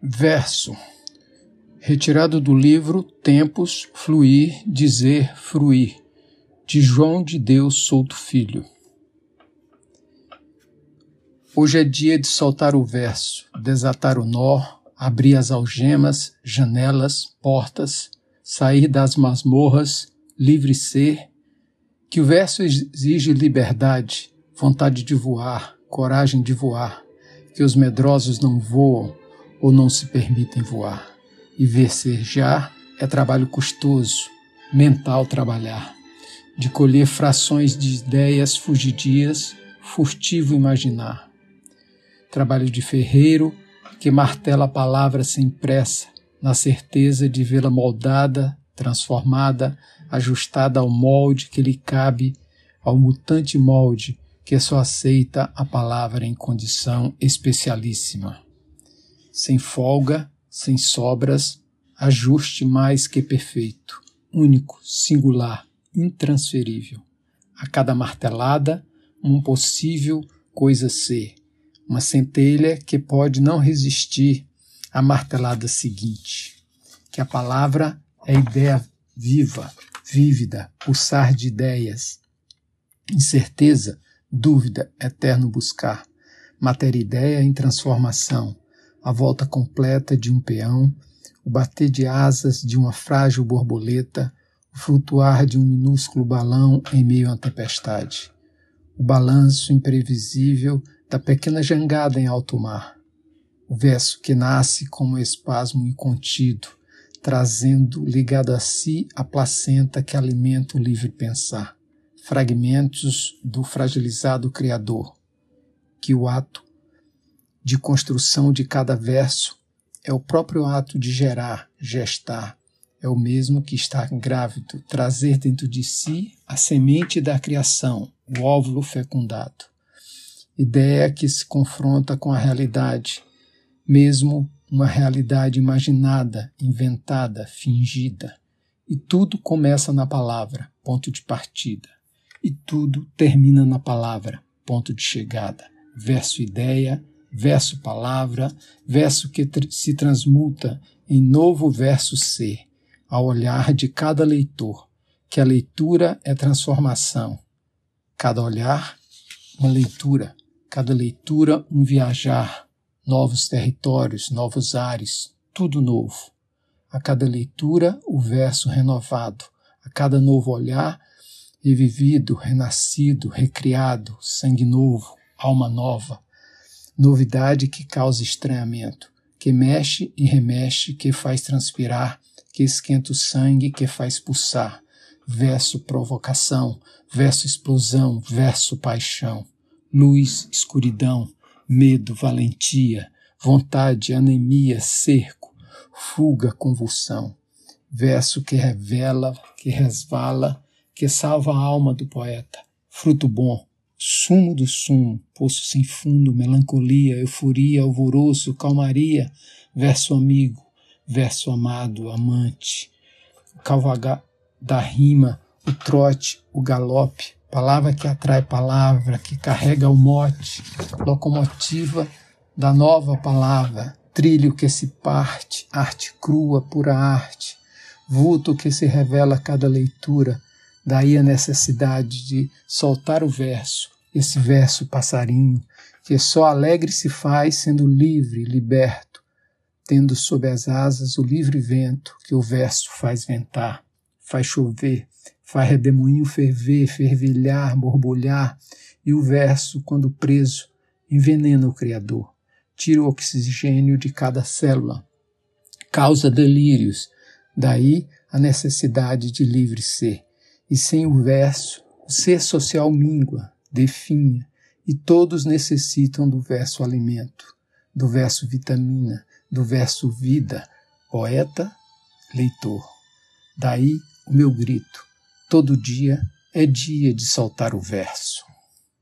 Verso. Retirado do livro Tempos, Fluir, Dizer, Fruir, de João de Deus Souto Filho. Hoje é dia de soltar o verso, desatar o nó, abrir as algemas, janelas, portas, sair das masmorras, livre ser, que o verso exige liberdade, vontade de voar, coragem de voar, que os medrosos não voam, ou não se permitem voar. E versejar é trabalho custoso, mental trabalhar, de colher frações de ideias fugidias, furtivo imaginar. Trabalho de ferreiro que martela a palavra sem pressa, na certeza de vê-la moldada, transformada, ajustada ao molde que lhe cabe, ao mutante molde que só aceita a palavra em condição especialíssima sem folga, sem sobras, ajuste mais que perfeito, único, singular, intransferível. A cada martelada, um possível coisa ser, uma centelha que pode não resistir à martelada seguinte. Que a palavra é ideia viva, vívida, pulsar de ideias, incerteza, dúvida, eterno buscar, matéria-ideia em transformação, a volta completa de um peão, o bater de asas de uma frágil borboleta, o flutuar de um minúsculo balão em meio à tempestade, o balanço imprevisível da pequena jangada em alto mar, o verso que nasce como espasmo incontido, trazendo ligado a si a placenta que alimenta o livre pensar, fragmentos do fragilizado Criador, que o ato de construção de cada verso é o próprio ato de gerar, gestar. É o mesmo que estar grávido, trazer dentro de si a semente da criação, o óvulo fecundado. Ideia que se confronta com a realidade, mesmo uma realidade imaginada, inventada, fingida. E tudo começa na palavra, ponto de partida. E tudo termina na palavra, ponto de chegada. Verso ideia, verso palavra, verso que se transmuta em novo verso ser, ao olhar de cada leitor, que a leitura é transformação. Cada olhar, uma leitura, cada leitura, um viajar, novos territórios, novos ares, tudo novo. A cada leitura, o verso renovado, a cada novo olhar, revivido, renascido, recriado, sangue novo, alma nova novidade que causa estranhamento, que mexe e remexe, que faz transpirar, que esquenta o sangue, que faz pulsar. Verso provocação, verso explosão, verso paixão. Luz, escuridão, medo, valentia, vontade, anemia, cerco, fuga, convulsão. Verso que revela, que resvala, que salva a alma do poeta. Fruto bom, sumo do sumo, poço sem fundo, melancolia, euforia, alvoroço, calmaria, verso amigo, verso amado, amante, o calvagar da rima, o trote, o galope, palavra que atrai palavra, que carrega o mote, locomotiva da nova palavra, trilho que se parte, arte crua, pura arte, vulto que se revela a cada leitura, Daí a necessidade de soltar o verso, esse verso passarinho, que só alegre se faz sendo livre, liberto, tendo sob as asas o livre vento que o verso faz ventar, faz chover, faz redemoinho ferver, fervilhar, borbulhar, e o verso, quando preso, envenena o Criador, tira o oxigênio de cada célula, causa delírios, daí a necessidade de livre ser e sem o verso, o ser social mingua, definha, e todos necessitam do verso alimento, do verso vitamina, do verso vida, poeta, leitor. Daí o meu grito: todo dia é dia de soltar o verso.